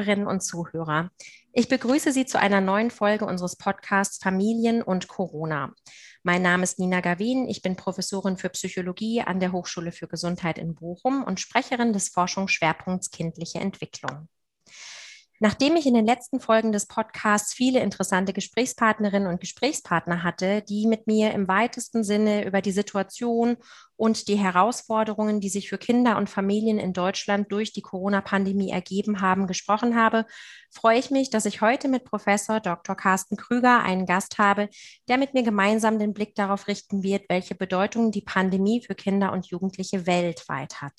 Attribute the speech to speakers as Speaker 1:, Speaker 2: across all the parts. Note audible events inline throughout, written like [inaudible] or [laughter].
Speaker 1: Zuhörerinnen und Zuhörer, ich begrüße Sie zu einer neuen Folge unseres Podcasts Familien und Corona. Mein Name ist Nina Gawin, ich bin Professorin für Psychologie an der Hochschule für Gesundheit in Bochum und Sprecherin des Forschungsschwerpunkts kindliche Entwicklung. Nachdem ich in den letzten Folgen des Podcasts viele interessante Gesprächspartnerinnen und Gesprächspartner hatte, die mit mir im weitesten Sinne über die Situation und die Herausforderungen, die sich für Kinder und Familien in Deutschland durch die Corona-Pandemie ergeben haben, gesprochen habe, freue ich mich, dass ich heute mit Professor Dr. Carsten Krüger einen Gast habe, der mit mir gemeinsam den Blick darauf richten wird, welche Bedeutung die Pandemie für Kinder und Jugendliche weltweit hat.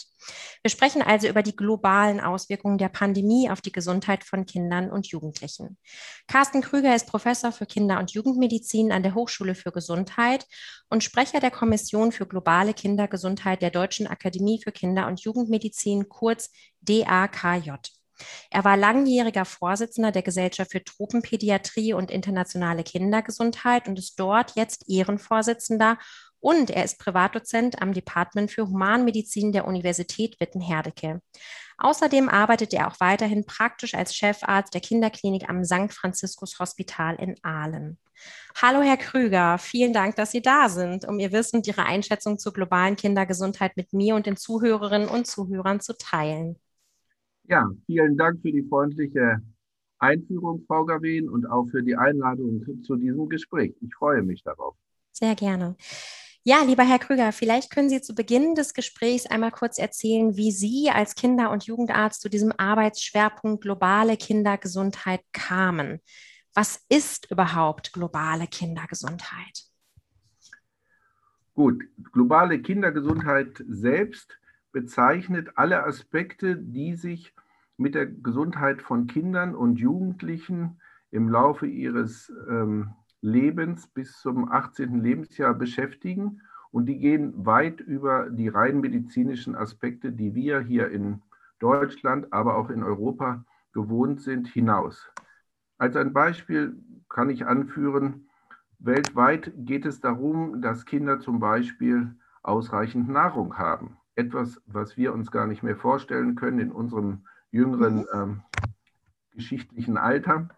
Speaker 1: Wir sprechen also über die globalen Auswirkungen der Pandemie auf die Gesundheit von Kindern und Jugendlichen. Carsten Krüger ist Professor für Kinder- und Jugendmedizin an der Hochschule für Gesundheit und Sprecher der Kommission für globale Kinder Kindergesundheit der Deutschen Akademie für Kinder- und Jugendmedizin, kurz DAKJ. Er war langjähriger Vorsitzender der Gesellschaft für Tropenpädiatrie und internationale Kindergesundheit und ist dort jetzt Ehrenvorsitzender und er ist Privatdozent am Department für Humanmedizin der Universität Witten-Herdecke. Außerdem arbeitet er auch weiterhin praktisch als Chefarzt der Kinderklinik am St. Franziskus Hospital in Aalen. Hallo, Herr Krüger. Vielen Dank, dass Sie da sind, um Ihr Wissen und Ihre Einschätzung zur globalen Kindergesundheit mit mir und den Zuhörerinnen und Zuhörern zu teilen.
Speaker 2: Ja, vielen Dank für die freundliche Einführung, Frau Gawin, und auch für die Einladung zu diesem Gespräch. Ich freue mich darauf.
Speaker 1: Sehr gerne. Ja, lieber Herr Krüger, vielleicht können Sie zu Beginn des Gesprächs einmal kurz erzählen, wie Sie als Kinder- und Jugendarzt zu diesem Arbeitsschwerpunkt globale Kindergesundheit kamen. Was ist überhaupt globale Kindergesundheit?
Speaker 2: Gut, globale Kindergesundheit selbst bezeichnet alle Aspekte, die sich mit der Gesundheit von Kindern und Jugendlichen im Laufe ihres ähm, Lebens bis zum 18. Lebensjahr beschäftigen. Und die gehen weit über die rein medizinischen Aspekte, die wir hier in Deutschland, aber auch in Europa gewohnt sind, hinaus. Als ein Beispiel kann ich anführen, weltweit geht es darum, dass Kinder zum Beispiel ausreichend Nahrung haben. Etwas, was wir uns gar nicht mehr vorstellen können in unserem jüngeren ähm, geschichtlichen Alter.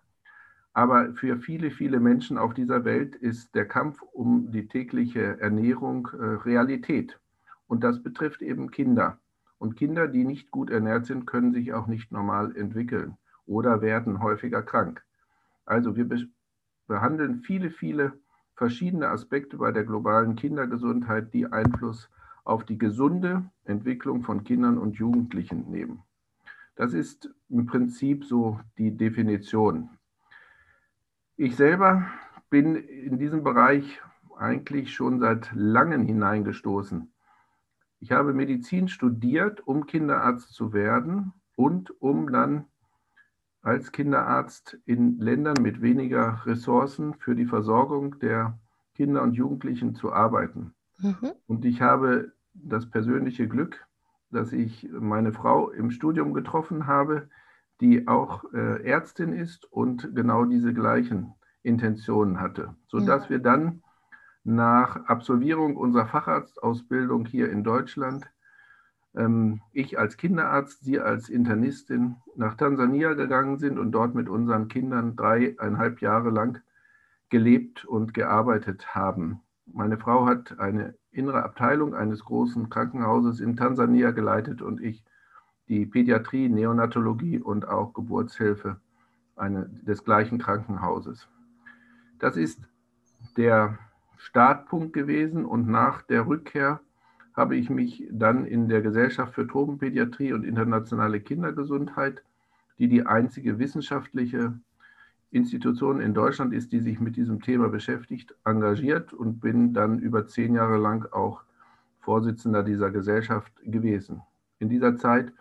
Speaker 2: Aber für viele, viele Menschen auf dieser Welt ist der Kampf um die tägliche Ernährung äh, Realität. Und das betrifft eben Kinder. Und Kinder, die nicht gut ernährt sind, können sich auch nicht normal entwickeln oder werden häufiger krank. Also wir behandeln viele, viele verschiedene Aspekte bei der globalen Kindergesundheit, die Einfluss auf die gesunde Entwicklung von Kindern und Jugendlichen nehmen. Das ist im Prinzip so die Definition. Ich selber bin in diesem Bereich eigentlich schon seit langem hineingestoßen. Ich habe Medizin studiert, um Kinderarzt zu werden und um dann als Kinderarzt in Ländern mit weniger Ressourcen für die Versorgung der Kinder und Jugendlichen zu arbeiten. Mhm. Und ich habe das persönliche Glück, dass ich meine Frau im Studium getroffen habe, die auch äh, Ärztin ist und genau diese gleichen Intentionen hatte, sodass ja. wir dann nach Absolvierung unserer Facharztausbildung hier in Deutschland, ähm, ich als Kinderarzt, sie als Internistin, nach Tansania gegangen sind und dort mit unseren Kindern dreieinhalb Jahre lang gelebt und gearbeitet haben. Meine Frau hat eine innere Abteilung eines großen Krankenhauses in Tansania geleitet und ich die Pädiatrie, Neonatologie und auch Geburtshilfe eine, des gleichen Krankenhauses. Das ist der Startpunkt gewesen und nach der Rückkehr habe ich mich dann in der Gesellschaft für Tropenpädiatrie und internationale Kindergesundheit, die die einzige wissenschaftliche Institution in Deutschland ist, die sich mit diesem Thema beschäftigt, engagiert und bin dann über zehn Jahre lang auch Vorsitzender dieser Gesellschaft gewesen. In dieser Zeit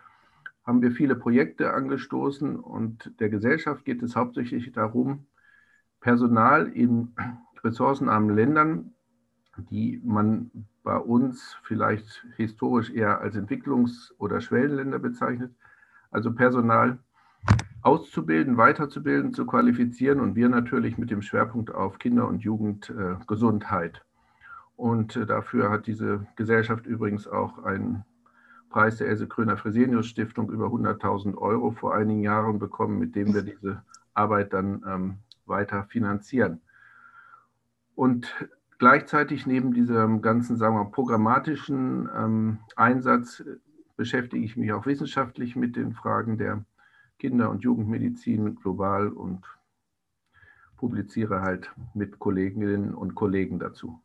Speaker 2: haben wir viele Projekte angestoßen und der Gesellschaft geht es hauptsächlich darum, Personal in ressourcenarmen Ländern, die man bei uns vielleicht historisch eher als Entwicklungs- oder Schwellenländer bezeichnet, also Personal auszubilden, weiterzubilden, zu qualifizieren und wir natürlich mit dem Schwerpunkt auf Kinder- und Jugendgesundheit. Und äh, dafür hat diese Gesellschaft übrigens auch ein Preis der Else Kröner Fresenius Stiftung über 100.000 Euro vor einigen Jahren bekommen, mit dem wir diese Arbeit dann ähm, weiter finanzieren. Und gleichzeitig neben diesem ganzen, sagen wir, programmatischen ähm, Einsatz beschäftige ich mich auch wissenschaftlich mit den Fragen der Kinder- und Jugendmedizin global und publiziere halt mit Kolleginnen und Kollegen dazu.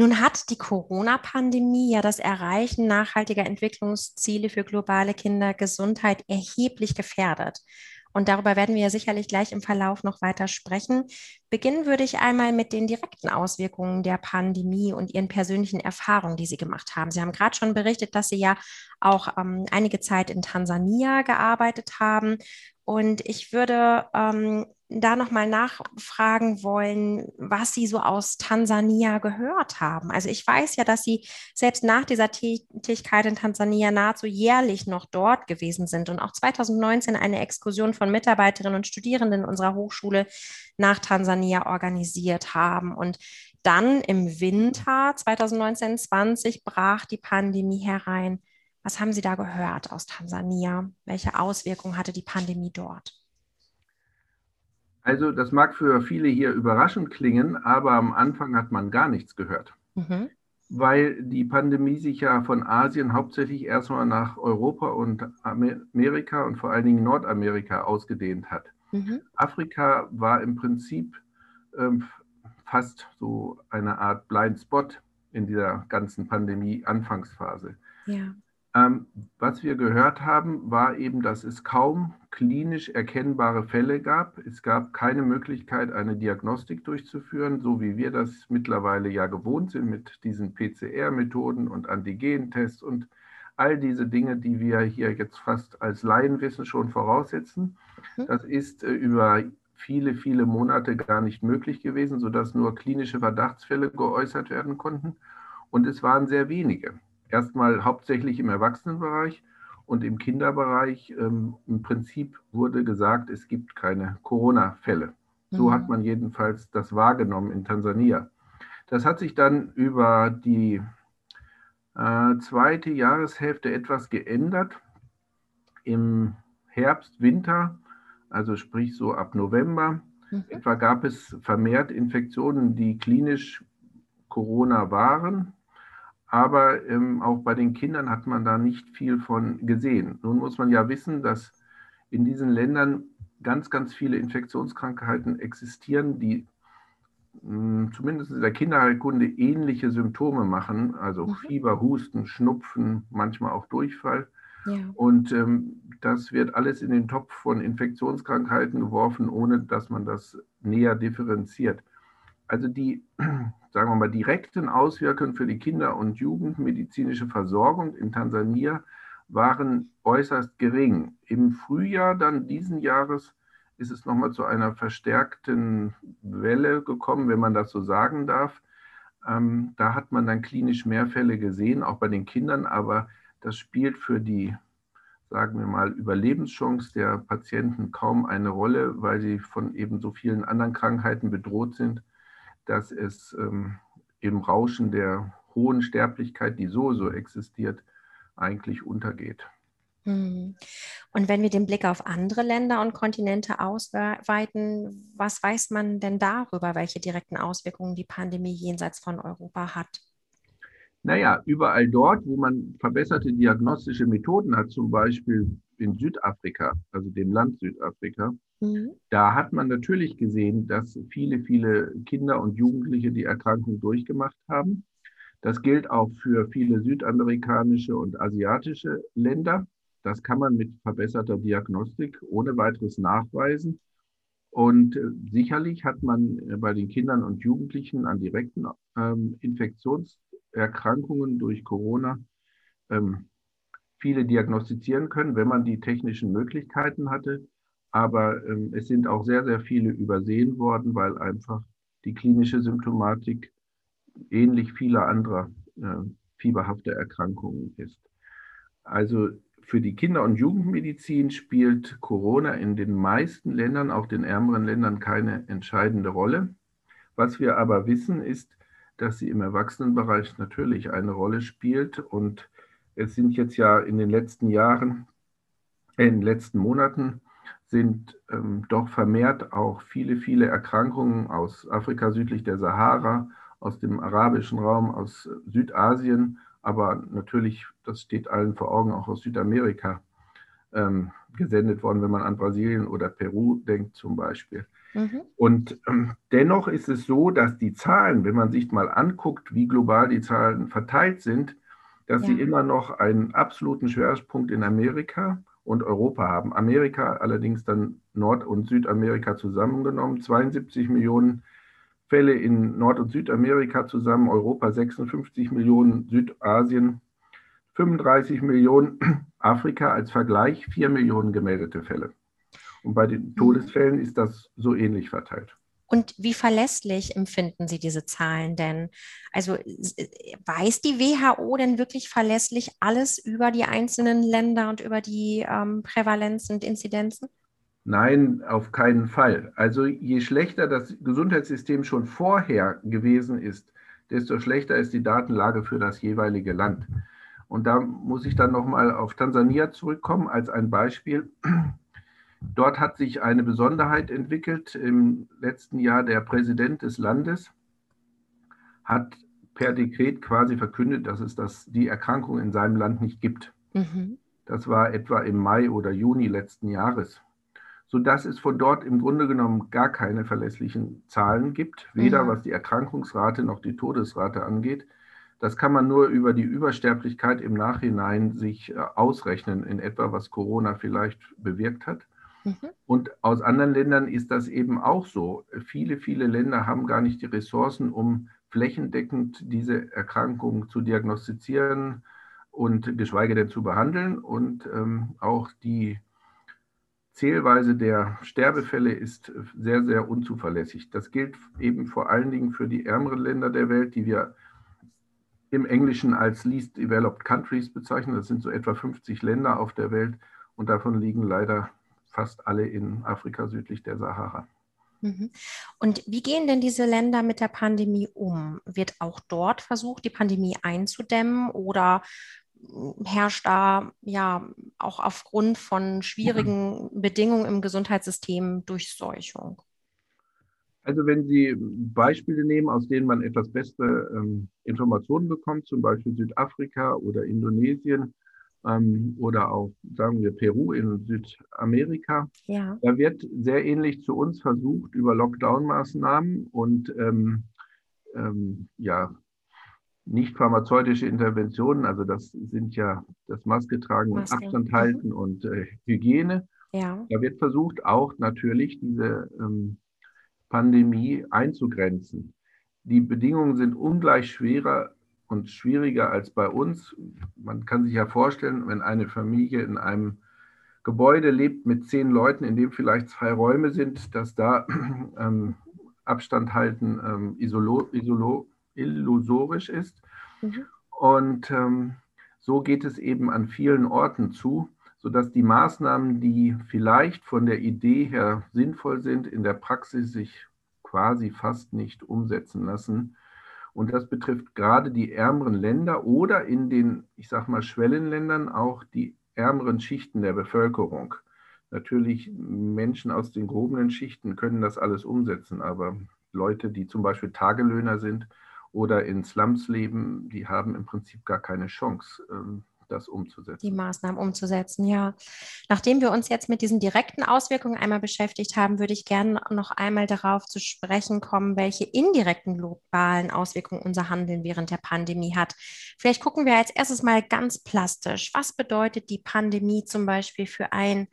Speaker 1: Nun hat die Corona-Pandemie ja das Erreichen nachhaltiger Entwicklungsziele für globale Kindergesundheit erheblich gefährdet. Und darüber werden wir ja sicherlich gleich im Verlauf noch weiter sprechen. Beginnen würde ich einmal mit den direkten Auswirkungen der Pandemie und Ihren persönlichen Erfahrungen, die Sie gemacht haben. Sie haben gerade schon berichtet, dass Sie ja auch ähm, einige Zeit in Tansania gearbeitet haben. Und ich würde ähm, da nochmal nachfragen wollen, was Sie so aus Tansania gehört haben. Also ich weiß ja, dass Sie selbst nach dieser Tätigkeit in Tansania nahezu jährlich noch dort gewesen sind und auch 2019 eine Exkursion von Mitarbeiterinnen und Studierenden unserer Hochschule nach Tansania organisiert haben. Und dann im Winter 2019-20 brach die Pandemie herein. Was haben Sie da gehört aus Tansania? Welche Auswirkungen hatte die Pandemie dort?
Speaker 2: Also das mag für viele hier überraschend klingen, aber am Anfang hat man gar nichts gehört, mhm. weil die Pandemie sich ja von Asien hauptsächlich erstmal nach Europa und Amerika und vor allen Dingen Nordamerika ausgedehnt hat. Mhm. Afrika war im Prinzip ähm, fast so eine Art Blind Spot in dieser ganzen Pandemie-Anfangsphase. Ja. Ähm, was wir gehört haben, war eben, dass es kaum klinisch erkennbare Fälle gab. Es gab keine Möglichkeit, eine Diagnostik durchzuführen, so wie wir das mittlerweile ja gewohnt sind mit diesen PCR-Methoden und Antigentests und all diese Dinge, die wir hier jetzt fast als Laienwissen schon voraussetzen. Mhm. Das ist äh, über viele, viele Monate gar nicht möglich gewesen, sodass nur klinische Verdachtsfälle geäußert werden konnten. Und es waren sehr wenige erstmal hauptsächlich im Erwachsenenbereich und im Kinderbereich. Ähm, Im Prinzip wurde gesagt, es gibt keine Corona-Fälle. So mhm. hat man jedenfalls das wahrgenommen in Tansania. Das hat sich dann über die äh, zweite Jahreshälfte etwas geändert. Im Herbst, Winter, also sprich so ab November, mhm. etwa gab es vermehrt Infektionen, die klinisch Corona waren. Aber ähm, auch bei den Kindern hat man da nicht viel von gesehen. Nun muss man ja wissen, dass in diesen Ländern ganz, ganz viele Infektionskrankheiten existieren, die mh, hm, zumindest in der Kinderheilkunde ähnliche Symptome machen, also mhm. Fieber, Husten, Schnupfen, manchmal auch Durchfall. Ja. Und ähm, das wird alles in den Topf von Infektionskrankheiten geworfen, ohne dass man das näher differenziert. Also die, [clears throat] sagen wir mal, direkten Auswirkungen für die Kinder- und Jugendmedizinische Versorgung in Tansania waren äußerst gering. Im Frühjahr dann diesen Jahres ist es nochmal zu einer verstärkten Welle gekommen, wenn man das so sagen darf. Ähm, da hat man dann klinisch mehr Fälle gesehen, auch bei den Kindern, aber das spielt für die, sagen wir mal, Überlebenschance der Patienten kaum eine Rolle, weil sie von eben so vielen anderen Krankheiten bedroht sind dass es ähm, im Rauschen der hohen Sterblichkeit, die so so existiert, eigentlich untergeht.
Speaker 1: Hm. Und wenn wir den Blick auf andere Länder und Kontinente ausweiten, was weiß man denn darüber, welche direkten Auswirkungen die Pandemie jenseits von Europa hat?
Speaker 2: Naja, überall dort, wo man verbesserte diagnostische Methoden hat, zum Beispiel in Südafrika, also dem Land Südafrika, Mhm. Da hat man natürlich gesehen, dass viele, viele Kinder und Jugendliche die Erkrankung durchgemacht haben. Das gilt auch für viele südamerikanische und asiatische Länder. Das kann man mit verbesserter Diagnostik ohne weiteres nachweisen. Und äh, sicherlich hat man äh, bei den Kindern und Jugendlichen an direkten ähm, Infektionserkrankungen durch Corona ähm, viele diagnostizieren können, wenn man die technischen Möglichkeiten hatte. Aber ähm, es sind auch sehr, sehr viele übersehen worden, weil einfach die klinische Symptomatik ähnlich vieler anderer äh, fieberhafter Erkrankungen ist. Also für die Kinder- und Jugendmedizin spielt Corona in den meisten Ländern, auch den ärmeren Ländern, keine entscheidende Rolle. Was wir aber wissen, ist, dass sie im Erwachsenenbereich natürlich eine Rolle spielt und Es sind jetzt ja in den letzten Jahren, äh, in den letzten Monaten sind ähm, doch vermehrt auch viele, viele Erkrankungen aus Afrika südlich der Sahara, aus dem arabischen Raum, aus Südasien, aber natürlich, das steht allen vor Augen, auch aus Südamerika ähm, gesendet worden, wenn man an Brasilien oder Peru denkt zum Beispiel. Mhm. Und ähm, dennoch ist es so, dass die Zahlen, wenn man sich mal anguckt, wie global die Zahlen verteilt sind, dass ja. sie immer noch einen absoluten Schwerpunkt in Amerika und Europa haben. Amerika allerdings dann Nord- und Südamerika zusammengenommen, 72 Millionen Fälle in Nord- und Südamerika zusammen, Europa 56 Millionen, Südasien 35 Millionen, Afrika als Vergleich 4 Millionen gemeldete Fälle. Und bei den mhm. Todesfällen ist das so ähnlich verteilt.
Speaker 1: Und wie verlässlich empfinden Sie diese Zahlen denn? Also weiß die WHO denn wirklich verlässlich alles über die einzelnen Länder und über die ähm, Prävalenzen und Inzidenzen?
Speaker 2: Nein, auf keinen Fall. Also je schlechter das Gesundheitssystem schon vorher gewesen ist, desto schlechter ist die Datenlage für das jeweilige Land. Und da muss ich dann nochmal auf Tansania zurückkommen als ein Beispiel. Dort hat sich eine Besonderheit entwickelt. Im letzten Jahr der Präsident des Landes hat per Dekret quasi verkündet, dass es das, die Erkrankung in seinem Land nicht gibt. Mhm. Das war etwa im Mai oder Juni letzten Jahres, sodass es von dort im Grunde genommen gar keine verlässlichen Zahlen gibt, weder mhm. was die Erkrankungsrate noch die Todesrate angeht. Das kann man nur über die Übersterblichkeit im Nachhinein sich äh, ausrechnen, in etwa was Corona vielleicht bewirkt hat. Mhm. Und aus anderen Ländern ist das eben auch so. Viele, viele Länder haben gar nicht die Ressourcen, um flächendeckend diese Erkrankung zu diagnostizieren und geschweige denn zu behandeln. Und ähm, auch die Zählweise der Sterbefälle ist sehr, sehr unzuverlässig. Das gilt eben vor allen Dingen für die ärmeren Länder der Welt, die wir im Englischen als Least Developed Countries bezeichnen. Das sind so etwa 50 Länder auf der Welt und davon liegen leider fast alle in Afrika südlich der Sahara.
Speaker 1: Mhm. Und wie gehen denn diese Länder mit der Pandemie um? Wird auch dort versucht, die Pandemie einzudämmen oder herrscht da ja auch aufgrund von schwierigen Bedingungen im Gesundheitssystem Durchseuchung?
Speaker 2: Also wenn Sie Beispiele nehmen, aus denen man etwas bessere ähm, Informationen bekommt, zum Beispiel Südafrika oder Indonesien, ähm, oder auch, sagen wir, Peru in Südamerika. Ja. Da wird sehr ähnlich zu uns versucht, über Lockdown-Maßnahmen und ähm, ähm, ja, nicht pharmazeutische Interventionen, also das sind ja das Maske tragen Maske. und Abstand mhm. halten und äh, Hygiene. Ja. Da wird versucht, auch natürlich diese ähm, Pandemie einzugrenzen. Die Bedingungen sind ungleich schwerer und schwieriger als bei uns. Man kann sich ja vorstellen, wenn eine Familie in einem Gebäude lebt mit zehn Leuten, in dem vielleicht zwei Räume sind, dass da [clears throat] ähm, Abstand halten ähm, isolo, isolo, illusorisch ist. Mhm. Und ähm, so geht es eben an vielen Orten zu, sodass die Maßnahmen, die vielleicht von der Idee her sinnvoll sind, in der Praxis sich quasi fast nicht umsetzen lassen. Und das betrifft gerade die ärmeren Länder oder in den, ich sage mal, Schwellenländern auch die ärmeren Schichten der Bevölkerung. Natürlich Menschen aus den gehobenen Schichten können das alles umsetzen, aber Leute, die zum Beispiel Tagelöhner sind oder in Slums leben, die haben im Prinzip gar keine Chance. Ähm, das umzusetzen.
Speaker 1: Die Maßnahmen umzusetzen, ja. Nachdem wir uns jetzt mit diesen direkten Auswirkungen einmal beschäftigt haben, würde ich gerne noch einmal darauf zu sprechen kommen, welche indirekten globalen Auswirkungen unser Handeln während der Pandemie hat. Vielleicht gucken wir als erstes mal ganz plastisch. Was bedeutet die Pandemie zum Beispiel für ein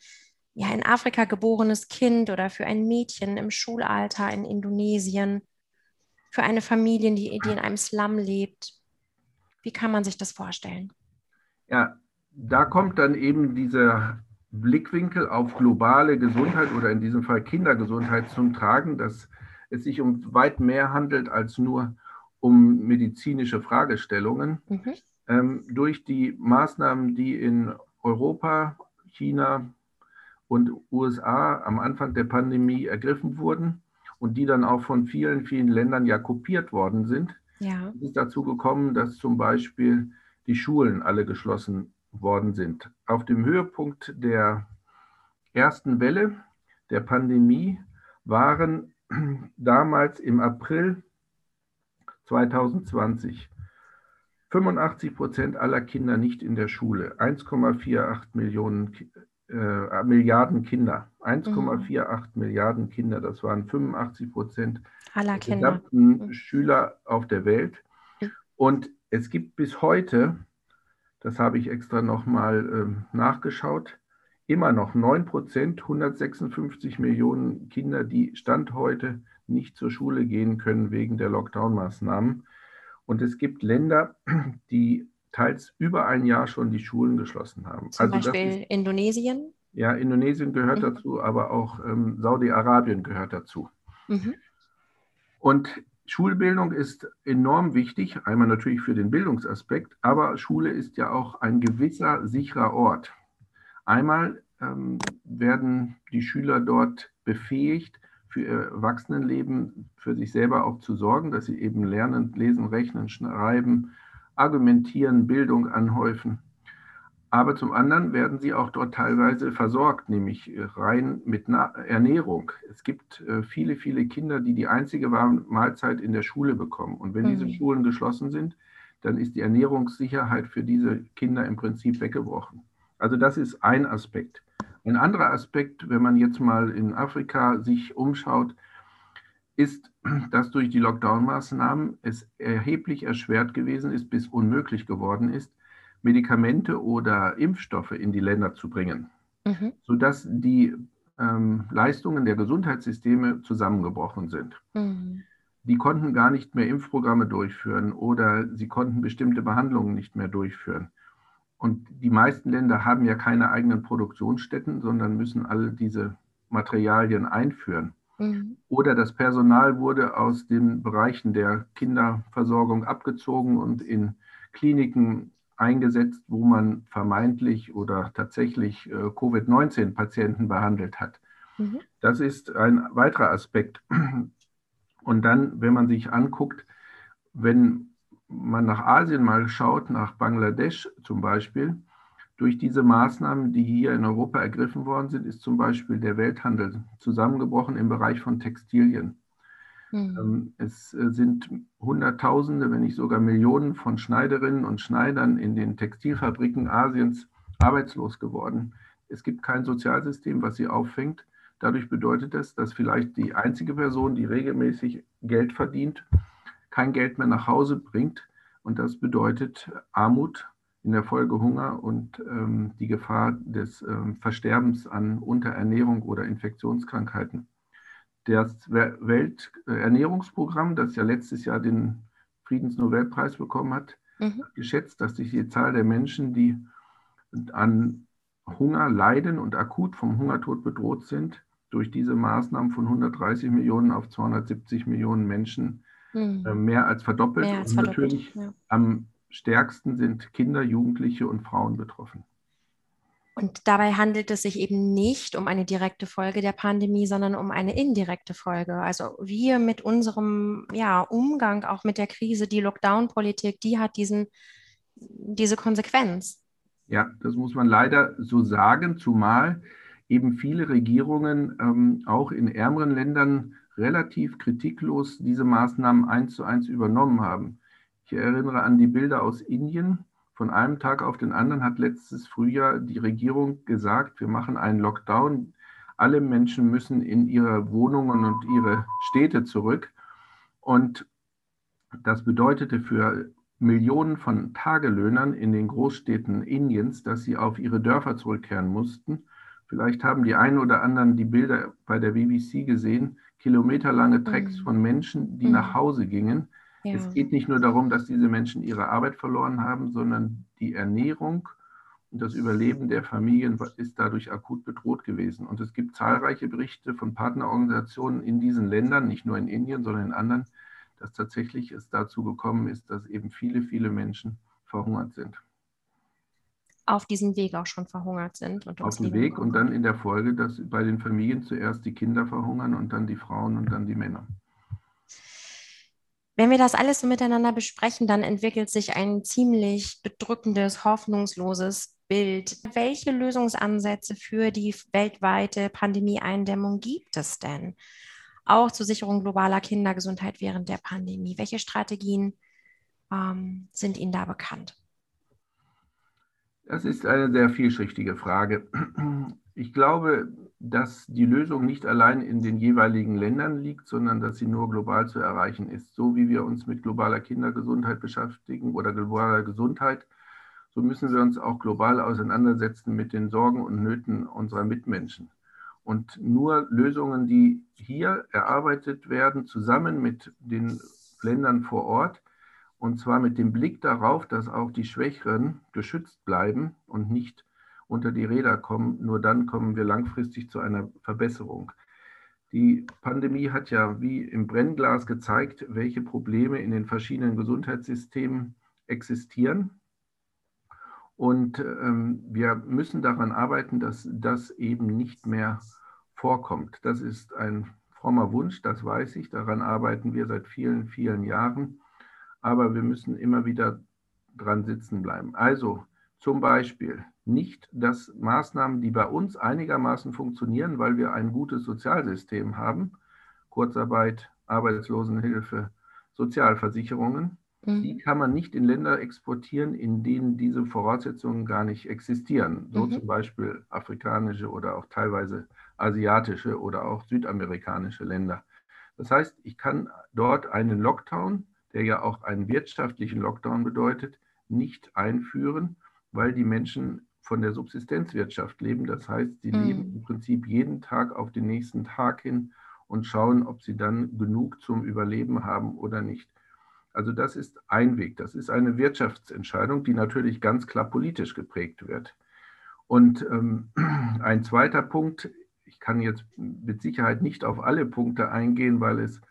Speaker 1: ja, in Afrika geborenes Kind oder für ein Mädchen im Schulalter in Indonesien, für eine Familie, die, die in einem Slum lebt? Wie kann man sich das vorstellen?
Speaker 2: Ja, da kommt dann eben dieser Blickwinkel auf globale Gesundheit oder in diesem Fall Kindergesundheit zum Tragen, dass es sich um weit mehr handelt als nur um medizinische Fragestellungen. Mhm. Ähm, durch die Maßnahmen, die in Europa, China und USA am Anfang der Pandemie ergriffen wurden und die dann auch von vielen, vielen Ländern ja kopiert worden sind, ja. ist dazu gekommen, dass zum Beispiel die Schulen alle geschlossen worden sind. Auf dem Höhepunkt der ersten Welle der Pandemie waren [clears throat] damals im April 2020 85 Prozent aller Kinder nicht in der Schule, 1,48 Millionen äh, Milliarden Kinder, 1,48 mhm. Milliarden Kinder, das waren 85 Prozent aller der gesamten mhm. Schüler auf der Welt. Und es gibt bis heute, das habe ich extra nochmal äh, nachgeschaut, immer noch 9 Prozent, 156 Millionen Kinder, die Stand heute nicht zur Schule gehen können wegen der Lockdown-Maßnahmen. Und es gibt Länder, [clears throat] die teils über ein Jahr schon die Schulen geschlossen haben.
Speaker 1: Zum also Beispiel ist, Indonesien?
Speaker 2: Ja, Indonesien gehört mhm. dazu, aber auch ähm, Saudi-Arabien gehört dazu. Mhm. Und Schulbildung ist enorm wichtig, einmal natürlich für den Bildungsaspekt, aber Schule ist ja auch ein gewisser sicherer Ort. Einmal ähm, werden die Schüler dort befähigt, für ihr Erwachsenenleben für sich selber auch zu sorgen, dass sie eben lernen, lesen, rechnen, schreiben, argumentieren, Bildung anhäufen. Aber zum anderen werden sie auch dort teilweise versorgt, nämlich rein mit Ernährung. Es gibt äh, viele, viele Kinder, die die einzige Mahlzeit in der Schule bekommen. Und wenn mhm. diese Schulen geschlossen sind, dann ist die Ernährungssicherheit für diese Kinder im Prinzip weggebrochen. Also das ist ein Aspekt. Ein anderer Aspekt, wenn man jetzt mal in Afrika sich umschaut, ist, [clears throat] dass durch die Lockdown-Maßnahmen es erheblich erschwert gewesen ist, bis unmöglich geworden ist, Medikamente oder Impfstoffe in die Länder zu bringen, mhm. sodass die ähm, Leistungen der Gesundheitssysteme zusammengebrochen sind. Mhm. Die konnten gar nicht mehr Impfprogramme durchführen oder sie konnten bestimmte Behandlungen nicht mehr durchführen. Und die meisten Länder haben ja keine eigenen Produktionsstätten, sondern müssen alle diese Materialien einführen. Mhm. Oder das Personal wurde aus den Bereichen der Kinderversorgung abgezogen und in Kliniken eingesetzt, wo man vermeintlich oder tatsächlich äh, Covid-19-Patienten behandelt hat. Mhm. Das ist ein weiterer Aspekt. Und dann, wenn man sich anguckt, wenn man nach Asien mal schaut, nach Bangladesch zum Beispiel, durch diese Maßnahmen, die hier in Europa ergriffen worden sind, ist zum Beispiel der Welthandel zusammengebrochen im Bereich von Textilien. Mhm. Es äh, sind Hunderttausende, wenn nicht sogar Millionen von Schneiderinnen und Schneidern in den Textilfabriken Asiens arbeitslos geworden. Es gibt kein Sozialsystem, was sie auffängt. Dadurch bedeutet es, dass vielleicht die einzige Person, die regelmäßig Geld verdient, kein Geld mehr nach Hause bringt. Und das bedeutet Armut, in der Folge Hunger und ähm, die Gefahr des ähm, Versterbens an Unterernährung oder Infektionskrankheiten. Das Welternährungsprogramm, das ja letztes Jahr den Friedensnobelpreis bekommen hat, mhm. hat geschätzt, dass sich die Zahl der Menschen, die an Hunger leiden und akut vom Hungertod bedroht sind, durch diese Maßnahmen von 130 Millionen auf 270 Millionen Menschen mhm. äh, mehr als verdoppelt. Mehr als und verdoppelt, natürlich ja. am stärksten sind Kinder, Jugendliche und Frauen betroffen.
Speaker 1: Und dabei handelt es sich eben nicht um eine direkte Folge der Pandemie, sondern um eine indirekte Folge. Also wir mit unserem ja, Umgang auch mit der Krise, die Lockdown-Politik, die hat diesen, diese Konsequenz.
Speaker 2: Ja, das muss man leider so sagen, zumal eben viele Regierungen ähm, auch in ärmeren Ländern relativ kritiklos diese Maßnahmen eins zu eins übernommen haben. Ich erinnere an die Bilder aus Indien. Von einem Tag auf den anderen hat letztes Frühjahr die Regierung gesagt, wir machen einen Lockdown. Alle Menschen müssen in ihre Wohnungen und ihre Städte zurück. Und das bedeutete für Millionen von Tagelöhnern in den Großstädten Indiens, dass sie auf ihre Dörfer zurückkehren mussten. Vielleicht haben die einen oder anderen die Bilder bei der BBC gesehen, kilometerlange Tracks mhm. von Menschen, die mhm. nach Hause gingen. Ja. Es geht nicht nur darum, dass diese Menschen ihre Arbeit verloren haben, sondern die Ernährung und das Überleben der Familien ist dadurch akut bedroht gewesen. Und es gibt zahlreiche Berichte von Partnerorganisationen in diesen Ländern, nicht nur in Indien, sondern in anderen, dass tatsächlich es dazu gekommen ist, dass eben viele, viele Menschen verhungert sind
Speaker 1: auf diesem Weg auch schon verhungert sind.
Speaker 2: Und auf dem Weg und dann in der Folge, dass bei den Familien zuerst die Kinder verhungern und dann die Frauen und dann die Männer.
Speaker 1: Wenn wir das alles so miteinander besprechen, dann entwickelt sich ein ziemlich bedrückendes, hoffnungsloses Bild. Welche Lösungsansätze für die weltweite Pandemieeindämmung gibt es denn? Auch zur Sicherung globaler Kindergesundheit während der Pandemie. Welche Strategien ähm, sind Ihnen da bekannt?
Speaker 2: Das ist eine sehr vielschichtige Frage. Ich glaube, dass die Lösung nicht allein in den jeweiligen Ländern liegt, sondern dass sie nur global zu erreichen ist. So wie wir uns mit globaler Kindergesundheit beschäftigen oder globaler Gesundheit, so müssen wir uns auch global auseinandersetzen mit den Sorgen und Nöten unserer Mitmenschen. Und nur Lösungen, die hier erarbeitet werden, zusammen mit den Ländern vor Ort, und zwar mit dem Blick darauf, dass auch die Schwächeren geschützt bleiben und nicht unter die Räder kommen. Nur dann kommen wir langfristig zu einer Verbesserung. Die Pandemie hat ja wie im Brennglas gezeigt, welche Probleme in den verschiedenen Gesundheitssystemen existieren. Und ähm, wir müssen daran arbeiten, dass das eben nicht mehr vorkommt. Das ist ein frommer Wunsch, das weiß ich. Daran arbeiten wir seit vielen, vielen Jahren. Aber wir müssen immer wieder dran sitzen bleiben. Also zum Beispiel nicht, dass Maßnahmen, die bei uns einigermaßen funktionieren, weil wir ein gutes Sozialsystem haben, Kurzarbeit, Arbeitslosenhilfe, Sozialversicherungen, mhm. die kann man nicht in Länder exportieren, in denen diese Voraussetzungen gar nicht existieren. So mhm. zum Beispiel afrikanische oder auch teilweise asiatische oder auch südamerikanische Länder. Das heißt, ich kann dort einen Lockdown, der ja auch einen wirtschaftlichen Lockdown bedeutet, nicht einführen weil die Menschen von der Subsistenzwirtschaft leben. Das heißt, sie mhm. leben im Prinzip jeden Tag auf den nächsten Tag hin und schauen, ob sie dann genug zum Überleben haben oder nicht. Also das ist ein Weg. Das ist eine Wirtschaftsentscheidung, die natürlich ganz klar politisch geprägt wird. Und ähm, [clears throat] ein zweiter Punkt, ich kann jetzt mit Sicherheit nicht auf alle Punkte eingehen, weil es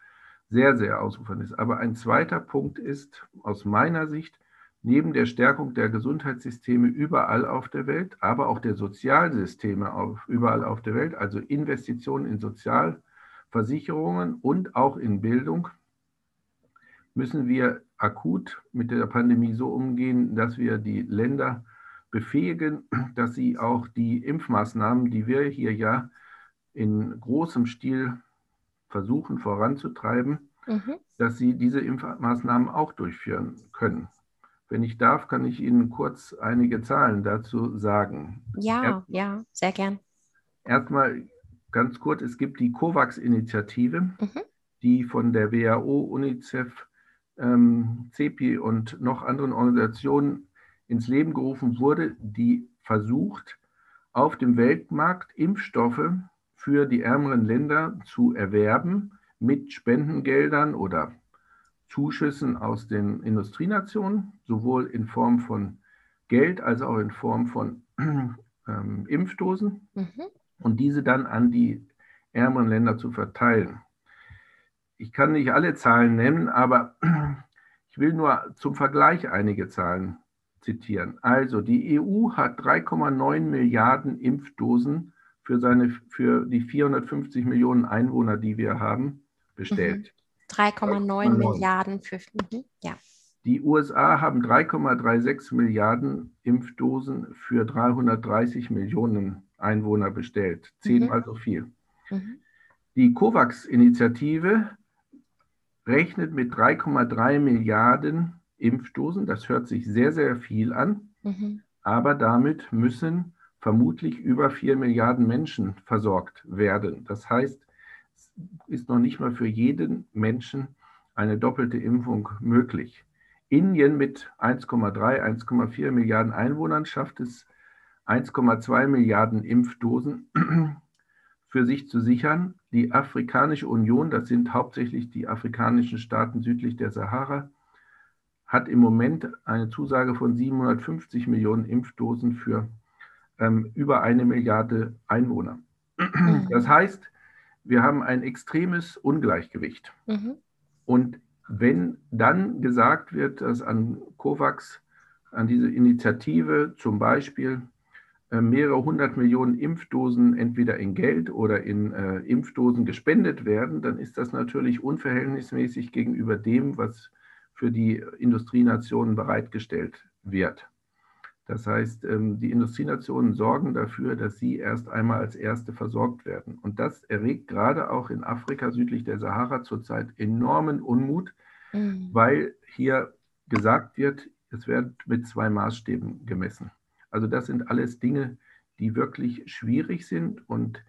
Speaker 2: sehr, sehr ausufernd ist. Aber ein zweiter Punkt ist aus meiner Sicht, neben der Stärkung der Gesundheitssysteme überall auf der Welt, aber auch der Sozialsysteme auf, überall auf der Welt, also Investitionen in Sozialversicherungen und auch in Bildung, müssen wir akut mit der Pandemie so umgehen, dass wir die Länder befähigen, dass sie auch die Impfmaßnahmen, die wir hier ja in großem Stil versuchen voranzutreiben, mhm. dass sie diese Impfmaßnahmen auch durchführen können. Wenn ich darf, kann ich Ihnen kurz einige Zahlen dazu sagen.
Speaker 1: Ja, Erst, ja, sehr gern.
Speaker 2: Erstmal ganz kurz, es gibt die COVAX-Initiative, mhm. die von der WHO, UNICEF, ähm, CEPI und noch anderen Organisationen ins Leben gerufen wurde, die versucht, auf dem Weltmarkt Impfstoffe für die ärmeren Länder zu erwerben mit Spendengeldern oder Zuschüssen aus den Industrienationen, sowohl in Form von Geld als auch in Form von [clears throat] ähm, Impfdosen mhm. und diese dann an die ärmeren Länder zu verteilen. Ich kann nicht alle Zahlen nennen, aber [clears throat] ich will nur zum Vergleich einige Zahlen zitieren. Also die EU hat 3,9 Milliarden Impfdosen für, seine, für die 450 Millionen Einwohner, die wir haben, bestellt.
Speaker 1: 3,9 Milliarden für. Mhm, ja.
Speaker 2: Die USA haben 3,36 Milliarden Impfdosen für 330 Millionen Einwohner bestellt. Zehnmal mhm. so viel. Mhm. Die COVAX-Initiative rechnet mit 3,3 Milliarden Impfdosen. Das hört sich sehr, sehr viel an. Mhm. Aber damit müssen vermutlich über 4 Milliarden Menschen versorgt werden. Das heißt, ist noch nicht mal für jeden Menschen eine doppelte Impfung möglich. Indien mit 1,3, 1,4 Milliarden Einwohnern schafft es, 1,2 Milliarden Impfdosen [clears throat] für sich zu sichern. Die Afrikanische Union, das sind hauptsächlich die afrikanischen Staaten südlich der Sahara, hat im Moment eine Zusage von 750 Millionen Impfdosen für ähm, über eine Milliarde Einwohner. Mhm. Das heißt, wir haben ein extremes Ungleichgewicht. Mhm. Und wenn dann gesagt wird, dass an COVAX, an diese Initiative zum Beispiel äh, mehrere hundert Millionen Impfdosen entweder in Geld oder in äh, Impfdosen gespendet werden, dann ist das natürlich unverhältnismäßig gegenüber dem, was für die Industrienationen bereitgestellt wird. Das heißt, ähm, die Industrienationen sorgen dafür, dass sie erst einmal als Erste versorgt werden. Und das erregt gerade auch in Afrika südlich der Sahara zurzeit enormen Unmut, mhm. weil hier gesagt wird, es wird mit zwei Maßstäben gemessen. Also das sind alles Dinge, die wirklich schwierig sind und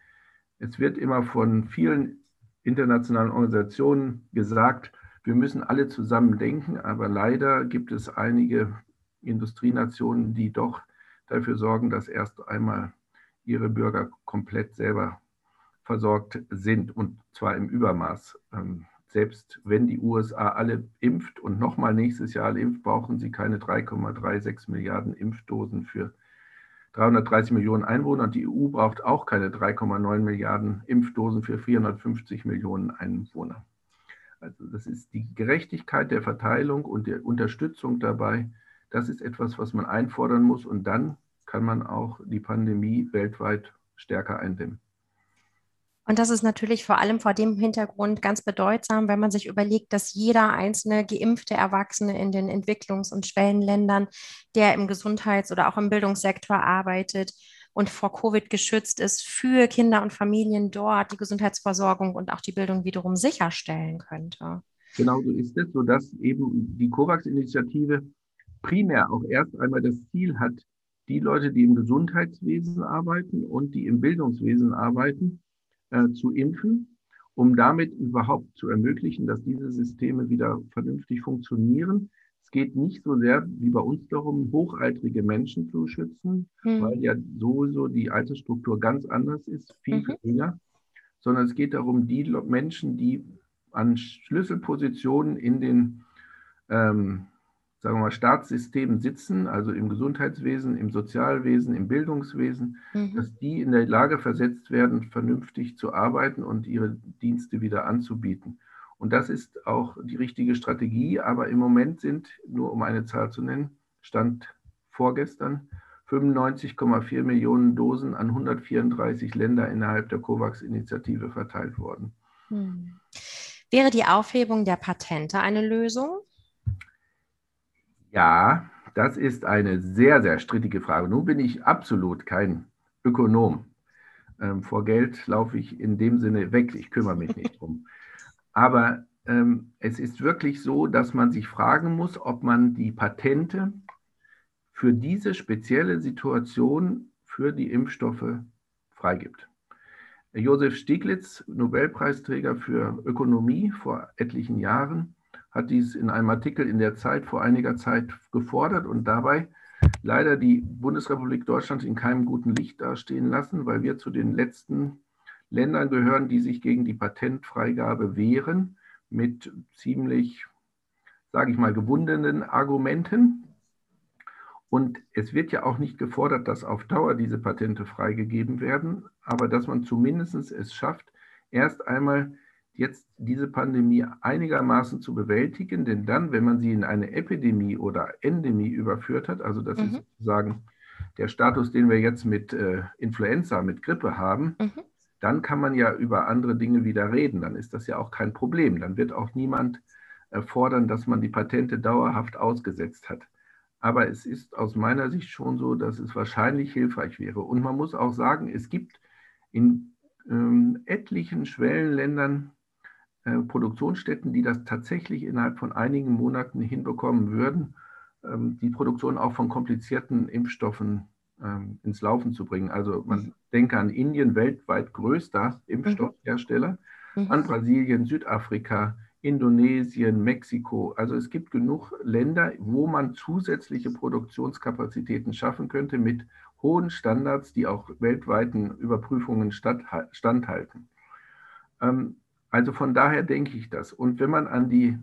Speaker 2: es wird immer von vielen internationalen Organisationen gesagt, wir müssen alle zusammen denken, aber leider gibt es einige Industrienationen, die doch dafür sorgen, dass erst einmal ihre Bürger komplett selber versorgt sind und zwar im Übermaß. Ähm, selbst wenn die USA alle impft und nochmal nächstes Jahr alle impft, brauchen sie keine 3,36 Milliarden Impfdosen für 330 Millionen Einwohner. Und die EU braucht auch keine 3,9 Milliarden Impfdosen für 450 Millionen Einwohner. Also das ist die Gerechtigkeit der Verteilung und der Unterstützung dabei. Das ist etwas, was man einfordern muss. Und dann kann man auch die Pandemie weltweit stärker eindämmen.
Speaker 1: Und das ist natürlich vor allem vor dem Hintergrund ganz bedeutsam, wenn man sich überlegt, dass jeder einzelne geimpfte Erwachsene in den Entwicklungs- und Schwellenländern, der im Gesundheits- oder auch im Bildungssektor arbeitet und vor Covid geschützt ist, für Kinder und Familien dort die Gesundheitsversorgung und auch die Bildung wiederum sicherstellen könnte.
Speaker 2: Genau so ist es, sodass eben die COVAX-Initiative primär auch erst einmal das Ziel hat, die Leute, die im Gesundheitswesen arbeiten und die im Bildungswesen arbeiten, äh, zu impfen, um damit überhaupt zu ermöglichen, dass diese Systeme wieder vernünftig funktionieren. Es geht nicht so sehr wie bei uns darum, hochaltrige Menschen zu schützen, mhm. weil ja sowieso die Altersstruktur ganz anders ist, viel mhm. jünger, sondern es geht darum, die Menschen, die an Schlüsselpositionen in den ähm, sagen wir mal, Staatssystemen sitzen, also im Gesundheitswesen, im Sozialwesen, im Bildungswesen, mhm. dass die in der Lage versetzt werden, vernünftig zu arbeiten und ihre Dienste wieder anzubieten. Und das ist auch die richtige Strategie. Aber im Moment sind, nur um eine Zahl zu nennen, Stand vorgestern 95,4 Millionen Dosen an 134 Länder innerhalb der COVAX-Initiative verteilt worden. Hm.
Speaker 1: Wäre die Aufhebung der Patente eine Lösung?
Speaker 2: Ja, das ist eine sehr, sehr strittige Frage. Nun bin ich absolut kein Ökonom. Ähm, vor Geld laufe ich in dem Sinne weg. Ich kümmere mich nicht drum. [laughs] Aber ähm, es ist wirklich so, dass man sich fragen muss, ob man die Patente für diese spezielle Situation für die Impfstoffe freigibt. Josef Stieglitz, Nobelpreisträger für Ökonomie vor etlichen Jahren, hat dies in einem Artikel in der Zeit vor einiger Zeit gefordert und dabei leider die Bundesrepublik Deutschland in keinem guten Licht dastehen lassen, weil wir zu den letzten Ländern gehören, die sich gegen die Patentfreigabe wehren, mit ziemlich, sage ich mal, gewundenen Argumenten. Und es wird ja auch nicht gefordert, dass auf Dauer diese Patente freigegeben werden, aber dass man zumindest es schafft, erst einmal jetzt diese Pandemie einigermaßen zu bewältigen, denn dann, wenn man sie in eine Epidemie oder Endemie überführt hat, also das mhm. ist sozusagen der Status, den wir jetzt mit äh, Influenza, mit Grippe haben, mhm. dann kann man ja über andere Dinge wieder reden. Dann ist das ja auch kein Problem. Dann wird auch niemand äh, fordern, dass man die Patente dauerhaft ausgesetzt hat. Aber es ist aus meiner Sicht schon so, dass es wahrscheinlich hilfreich wäre. Und man muss auch sagen, es gibt in ähm, etlichen Schwellenländern äh, Produktionsstätten, die das tatsächlich innerhalb von einigen Monaten hinbekommen würden, ähm, die Produktion auch von komplizierten Impfstoffen ähm, ins Laufen zu bringen. Also man mhm. denke an Indien, weltweit größter Impfstoffhersteller, mhm. an Brasilien, Südafrika, Indonesien, Mexiko. Also es gibt genug Länder, wo man zusätzliche Produktionskapazitäten schaffen könnte mit hohen Standards, die auch weltweiten Überprüfungen standhalten. Ähm, also von daher denke ich das. Und wenn man an die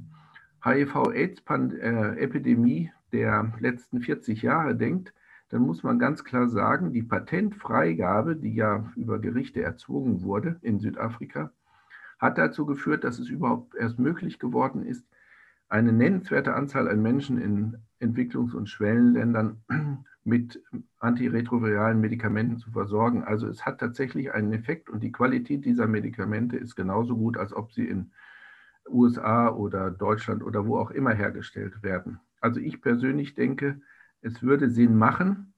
Speaker 2: HIV-Aids-Epidemie der letzten 40 Jahre denkt, dann muss man ganz klar sagen, die Patentfreigabe, die ja über Gerichte erzwungen wurde in Südafrika, hat dazu geführt, dass es überhaupt erst möglich geworden ist, eine nennenswerte Anzahl an Menschen in Entwicklungs- und Schwellenländern mit antiretroviralen Medikamenten zu versorgen. Also es hat tatsächlich einen Effekt und die Qualität dieser Medikamente ist genauso gut, als ob sie in USA oder Deutschland oder wo auch immer hergestellt werden. Also ich persönlich denke, es würde Sinn machen.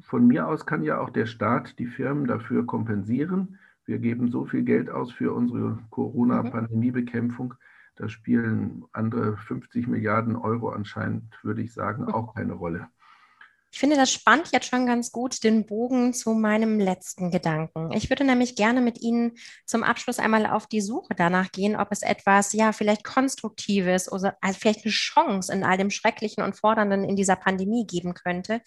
Speaker 2: Von mir aus kann ja auch der Staat die Firmen dafür kompensieren. Wir geben so viel Geld aus für unsere Corona-Pandemiebekämpfung. Da spielen andere 50 Milliarden Euro anscheinend, würde ich sagen, auch keine Rolle.
Speaker 1: Ich finde, das spannt jetzt schon ganz gut den Bogen zu meinem letzten Gedanken. Ich würde nämlich gerne mit Ihnen zum Abschluss einmal auf die Suche danach gehen, ob es etwas, ja, vielleicht Konstruktives oder also vielleicht eine Chance in all dem Schrecklichen und Fordernden in dieser Pandemie geben könnte.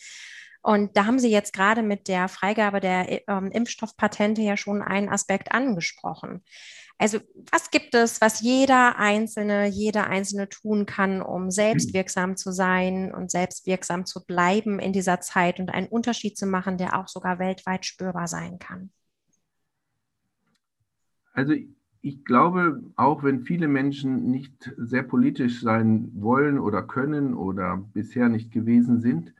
Speaker 1: Und da haben Sie jetzt gerade mit der Freigabe der ähm, Impfstoffpatente ja schon einen Aspekt angesprochen. Also was gibt es, was jeder Einzelne, jeder Einzelne tun kann, um selbstwirksam zu sein und selbstwirksam zu bleiben in dieser Zeit und einen Unterschied zu machen, der auch sogar weltweit spürbar sein kann?
Speaker 2: Also ich glaube, auch wenn viele Menschen nicht sehr politisch sein wollen oder können oder bisher nicht gewesen sind,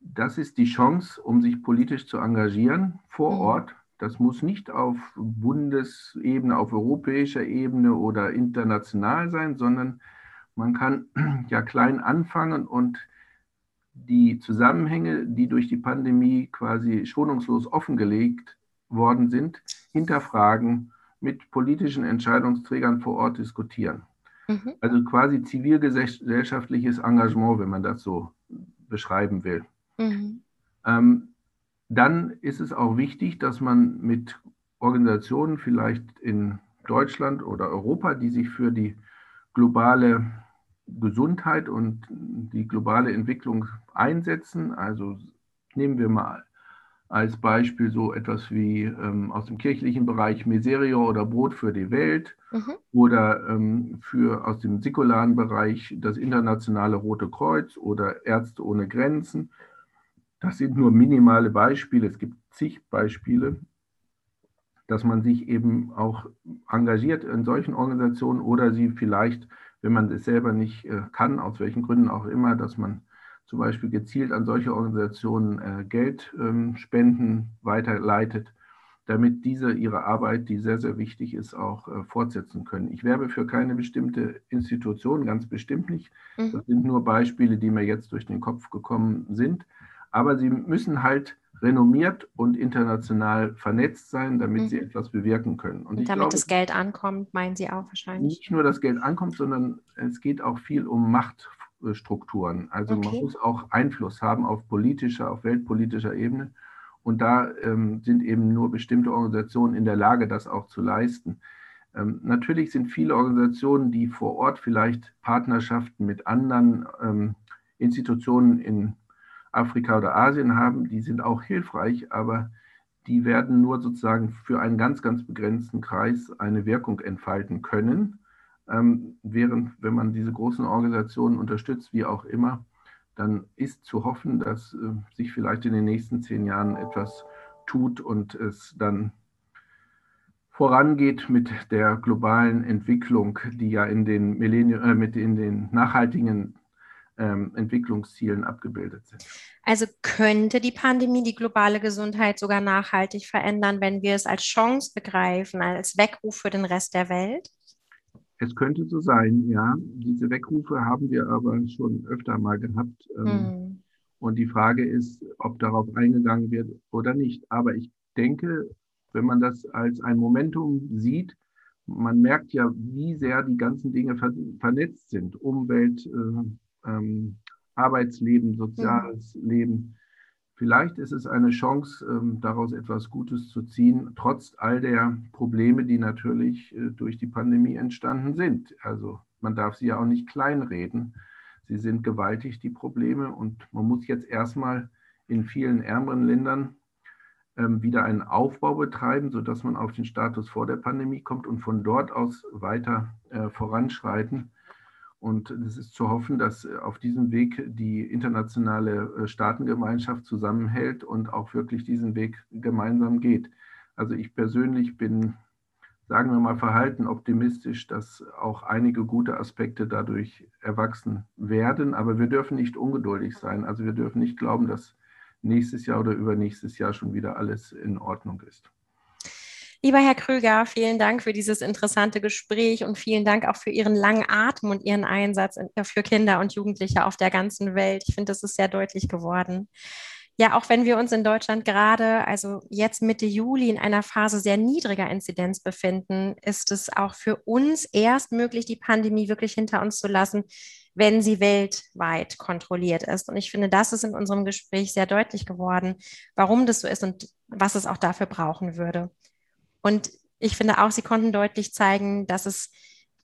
Speaker 2: das ist die Chance, um sich politisch zu engagieren vor mhm. Ort das muss nicht auf Bundesebene, auf europäischer Ebene oder international sein, sondern man kann [clears throat] ja klein anfangen und die Zusammenhänge, die durch die Pandemie quasi schonungslos offengelegt worden sind, hinterfragen, mit politischen Entscheidungsträgern vor Ort diskutieren. Mhm. Also quasi zivilgesellschaftliches Engagement, wenn man das so beschreiben will. Mhm. Ähm, dann ist es auch wichtig, dass man mit Organisationen vielleicht in Deutschland oder Europa, die sich für die globale Gesundheit und die globale Entwicklung einsetzen. Also nehmen wir mal als Beispiel so etwas wie ähm, aus dem kirchlichen Bereich Miserio oder Brot für die Welt mhm. oder ähm, für aus dem säkularen Bereich das internationale Rote Kreuz oder Ärzte ohne Grenzen das sind nur minimale Beispiele. Es gibt zig Beispiele, dass man sich eben auch engagiert in solchen Organisationen oder sie vielleicht, wenn man es selber nicht äh, kann, aus welchen Gründen auch immer, dass man zum Beispiel gezielt an solche Organisationen äh, Geldspenden ähm, weiterleitet, damit diese ihre Arbeit, die sehr, sehr wichtig ist, auch äh, fortsetzen können. Ich werbe für keine bestimmte Institution, ganz bestimmt nicht. Mhm. Das sind nur Beispiele, die mir jetzt durch den Kopf gekommen sind aber sie müssen halt renommiert und international vernetzt sein, damit mhm. sie etwas bewirken können.
Speaker 1: Und, und damit glaube, das Geld ankommt, meinen Sie auch wahrscheinlich?
Speaker 2: Nicht nur das Geld ankommt, sondern es geht auch viel um Machtstrukturen. Also okay. man muss auch Einfluss haben auf politischer, auf weltpolitischer Ebene. Und da ähm, sind eben nur bestimmte Organisationen in der Lage, das auch zu leisten. Ähm, natürlich sind viele Organisationen, die vor Ort vielleicht Partnerschaften mit anderen ähm, Institutionen in Afrika oder Asien haben, die sind auch hilfreich, aber die werden nur sozusagen für einen ganz, ganz begrenzten Kreis eine Wirkung entfalten können. Ähm, während, wenn man diese großen Organisationen unterstützt, wie auch immer, dann ist zu hoffen, dass äh, sich vielleicht in den nächsten zehn Jahren etwas tut und es dann vorangeht mit der globalen Entwicklung, die ja in den Millennium, äh, mit in den nachhaltigen ähm, Entwicklungszielen abgebildet sind.
Speaker 1: Also könnte die Pandemie die globale Gesundheit sogar nachhaltig verändern, wenn wir es als Chance begreifen, als Weckruf für den Rest der Welt?
Speaker 2: Es könnte so sein, ja. Diese Weckrufe haben wir aber schon öfter mal gehabt. Ähm, hm. Und die Frage ist, ob darauf eingegangen wird oder nicht. Aber ich denke, wenn man das als ein Momentum sieht, man merkt ja, wie sehr die ganzen Dinge vernetzt sind. Umwelt, äh, ähm, Arbeitsleben, soziales mhm. Leben. Vielleicht ist es eine Chance, ähm, daraus etwas Gutes zu ziehen, trotz all der Probleme, die natürlich äh, durch die Pandemie entstanden sind. Also man darf sie ja auch nicht kleinreden. Sie sind gewaltig, die Probleme. Und man muss jetzt erstmal in vielen ärmeren Ländern ähm, wieder einen Aufbau betreiben, sodass man auf den Status vor der Pandemie kommt und von dort aus weiter äh, voranschreiten. Und es ist zu hoffen, dass äh, auf diesem Weg die internationale äh, Staatengemeinschaft zusammenhält und auch wirklich diesen Weg gemeinsam geht. Also ich persönlich bin, sagen wir mal, verhalten optimistisch, dass auch einige gute Aspekte dadurch erwachsen werden. Aber wir dürfen nicht ungeduldig sein. Also wir dürfen nicht glauben, dass nächstes Jahr oder übernächstes Jahr schon wieder alles in Ordnung ist.
Speaker 1: Lieber Herr Krüger, vielen Dank für dieses interessante Gespräch und vielen Dank auch für Ihren langen Atem und Ihren Einsatz für Kinder und Jugendliche auf der ganzen Welt. Ich finde, das ist sehr deutlich geworden. Ja, auch wenn wir uns in Deutschland gerade, also jetzt Mitte Juli, in einer Phase sehr niedriger Inzidenz befinden, ist es auch für uns erst möglich, die Pandemie wirklich hinter uns zu lassen, wenn sie weltweit kontrolliert ist. Und ich finde, das ist in unserem Gespräch sehr deutlich geworden, warum das so ist und was es auch dafür brauchen würde. Und ich finde auch, Sie konnten deutlich zeigen, dass es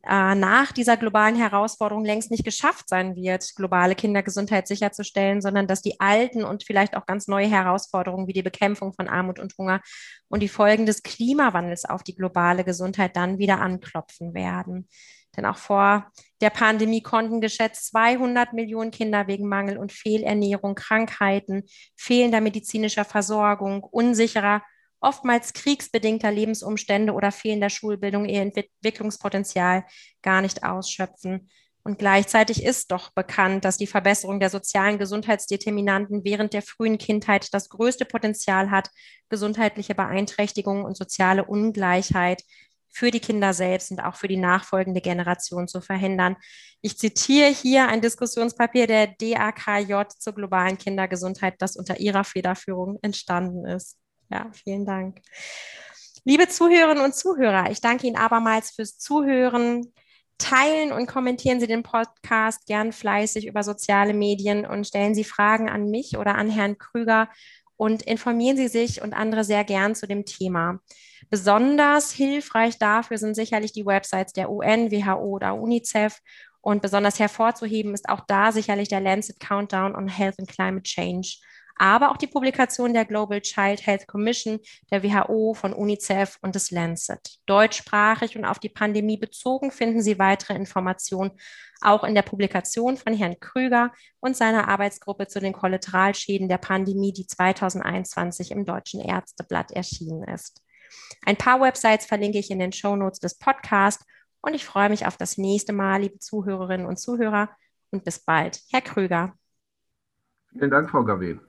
Speaker 1: äh, nach dieser globalen Herausforderung längst nicht geschafft sein wird, globale Kindergesundheit sicherzustellen, sondern dass die alten und vielleicht auch ganz neue Herausforderungen wie die Bekämpfung von Armut und Hunger und die Folgen des Klimawandels auf die globale Gesundheit dann wieder anklopfen werden. Denn auch vor der Pandemie konnten geschätzt 200 Millionen Kinder wegen Mangel und Fehlernährung, Krankheiten, fehlender medizinischer Versorgung, unsicherer oftmals kriegsbedingter Lebensumstände oder fehlender Schulbildung ihr Entwicklungspotenzial gar nicht ausschöpfen. Und gleichzeitig ist doch bekannt, dass die Verbesserung der sozialen Gesundheitsdeterminanten während der frühen Kindheit das größte Potenzial hat, gesundheitliche Beeinträchtigungen und soziale Ungleichheit für die Kinder selbst und auch für die nachfolgende Generation zu verhindern. Ich zitiere hier ein Diskussionspapier der DAKJ zur globalen Kindergesundheit, das unter ihrer Federführung entstanden ist. Ja, vielen Dank. Liebe Zuhörerinnen und Zuhörer, ich danke Ihnen abermals fürs Zuhören. Teilen und kommentieren Sie den Podcast gern fleißig über soziale Medien und stellen Sie Fragen an mich oder an Herrn Krüger und informieren Sie sich und andere sehr gern zu dem Thema. Besonders hilfreich dafür sind sicherlich die Websites der UN, WHO oder UNICEF und besonders hervorzuheben ist auch da sicherlich der Lancet Countdown on Health and Climate Change aber auch die Publikation der Global Child Health Commission, der WHO, von UNICEF und des Lancet. Deutschsprachig und auf die Pandemie bezogen finden Sie weitere Informationen auch in der Publikation von Herrn Krüger und seiner Arbeitsgruppe zu den Kollateralschäden der Pandemie, die 2021 im Deutschen Ärzteblatt erschienen ist. Ein paar Websites verlinke ich in den Shownotes des Podcasts und ich freue mich auf das nächste Mal, liebe Zuhörerinnen und Zuhörer, und bis bald. Herr Krüger.
Speaker 2: Vielen Dank, Frau Gavé.